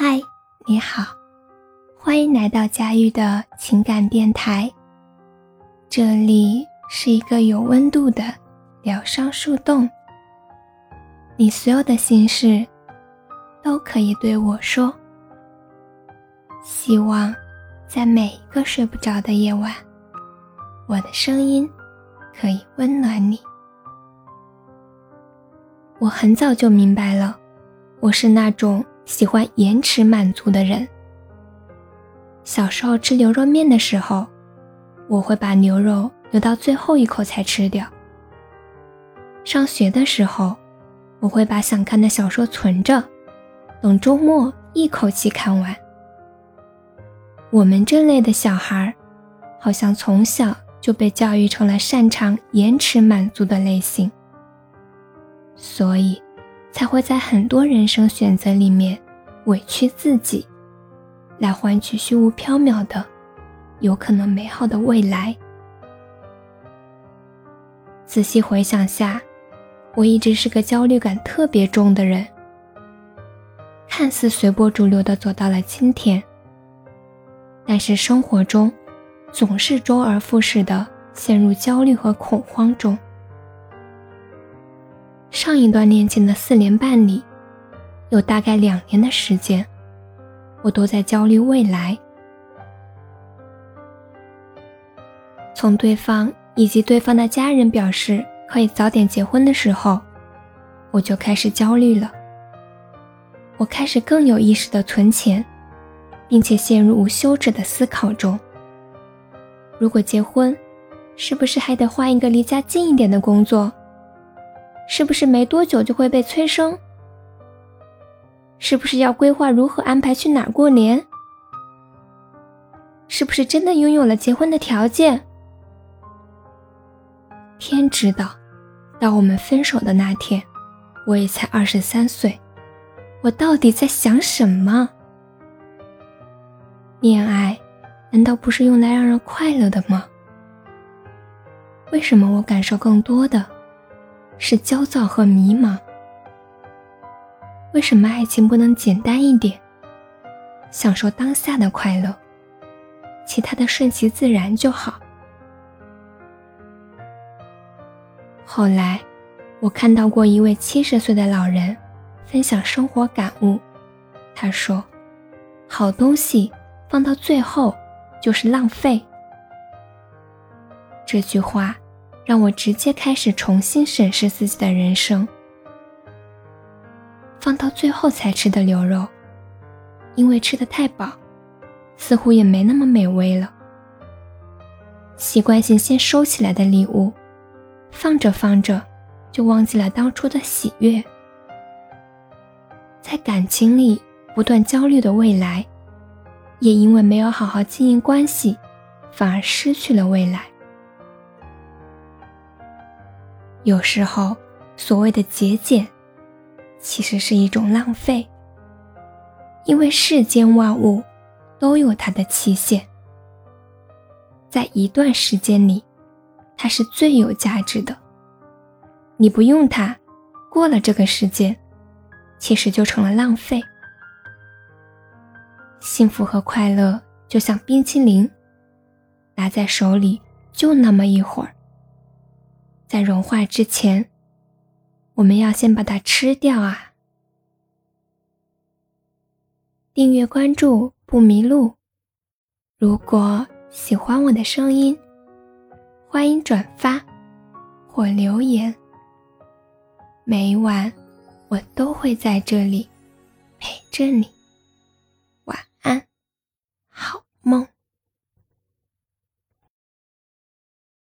嗨，你好，欢迎来到佳玉的情感电台。这里是一个有温度的疗伤树洞，你所有的心事都可以对我说。希望在每一个睡不着的夜晚，我的声音可以温暖你。我很早就明白了，我是那种。喜欢延迟满足的人。小时候吃牛肉面的时候，我会把牛肉留到最后一口才吃掉。上学的时候，我会把想看的小说存着，等周末一口气看完。我们这类的小孩，好像从小就被教育成了擅长延迟满足的类型，所以。才会在很多人生选择里面委屈自己，来换取虚无缥缈的、有可能美好的未来。仔细回想下，我一直是个焦虑感特别重的人，看似随波逐流的走到了今天，但是生活中总是周而复始的陷入焦虑和恐慌中。上一段恋情的四年半里，有大概两年的时间，我都在焦虑未来。从对方以及对方的家人表示可以早点结婚的时候，我就开始焦虑了。我开始更有意识的存钱，并且陷入无休止的思考中。如果结婚，是不是还得换一个离家近一点的工作？是不是没多久就会被催生？是不是要规划如何安排去哪过年？是不是真的拥有了结婚的条件？天知道，到我们分手的那天，我也才二十三岁，我到底在想什么？恋爱难道不是用来让人快乐的吗？为什么我感受更多的？是焦躁和迷茫。为什么爱情不能简单一点，享受当下的快乐，其他的顺其自然就好？后来，我看到过一位七十岁的老人分享生活感悟，他说：“好东西放到最后就是浪费。”这句话。让我直接开始重新审视自己的人生。放到最后才吃的牛肉，因为吃的太饱，似乎也没那么美味了。习惯性先收起来的礼物，放着放着，就忘记了当初的喜悦。在感情里不断焦虑的未来，也因为没有好好经营关系，反而失去了未来。有时候，所谓的节俭，其实是一种浪费。因为世间万物都有它的期限，在一段时间里，它是最有价值的。你不用它，过了这个时间，其实就成了浪费。幸福和快乐就像冰淇淋，拿在手里就那么一会儿。在融化之前，我们要先把它吃掉啊！订阅关注不迷路。如果喜欢我的声音，欢迎转发或留言。每晚我都会在这里陪着你。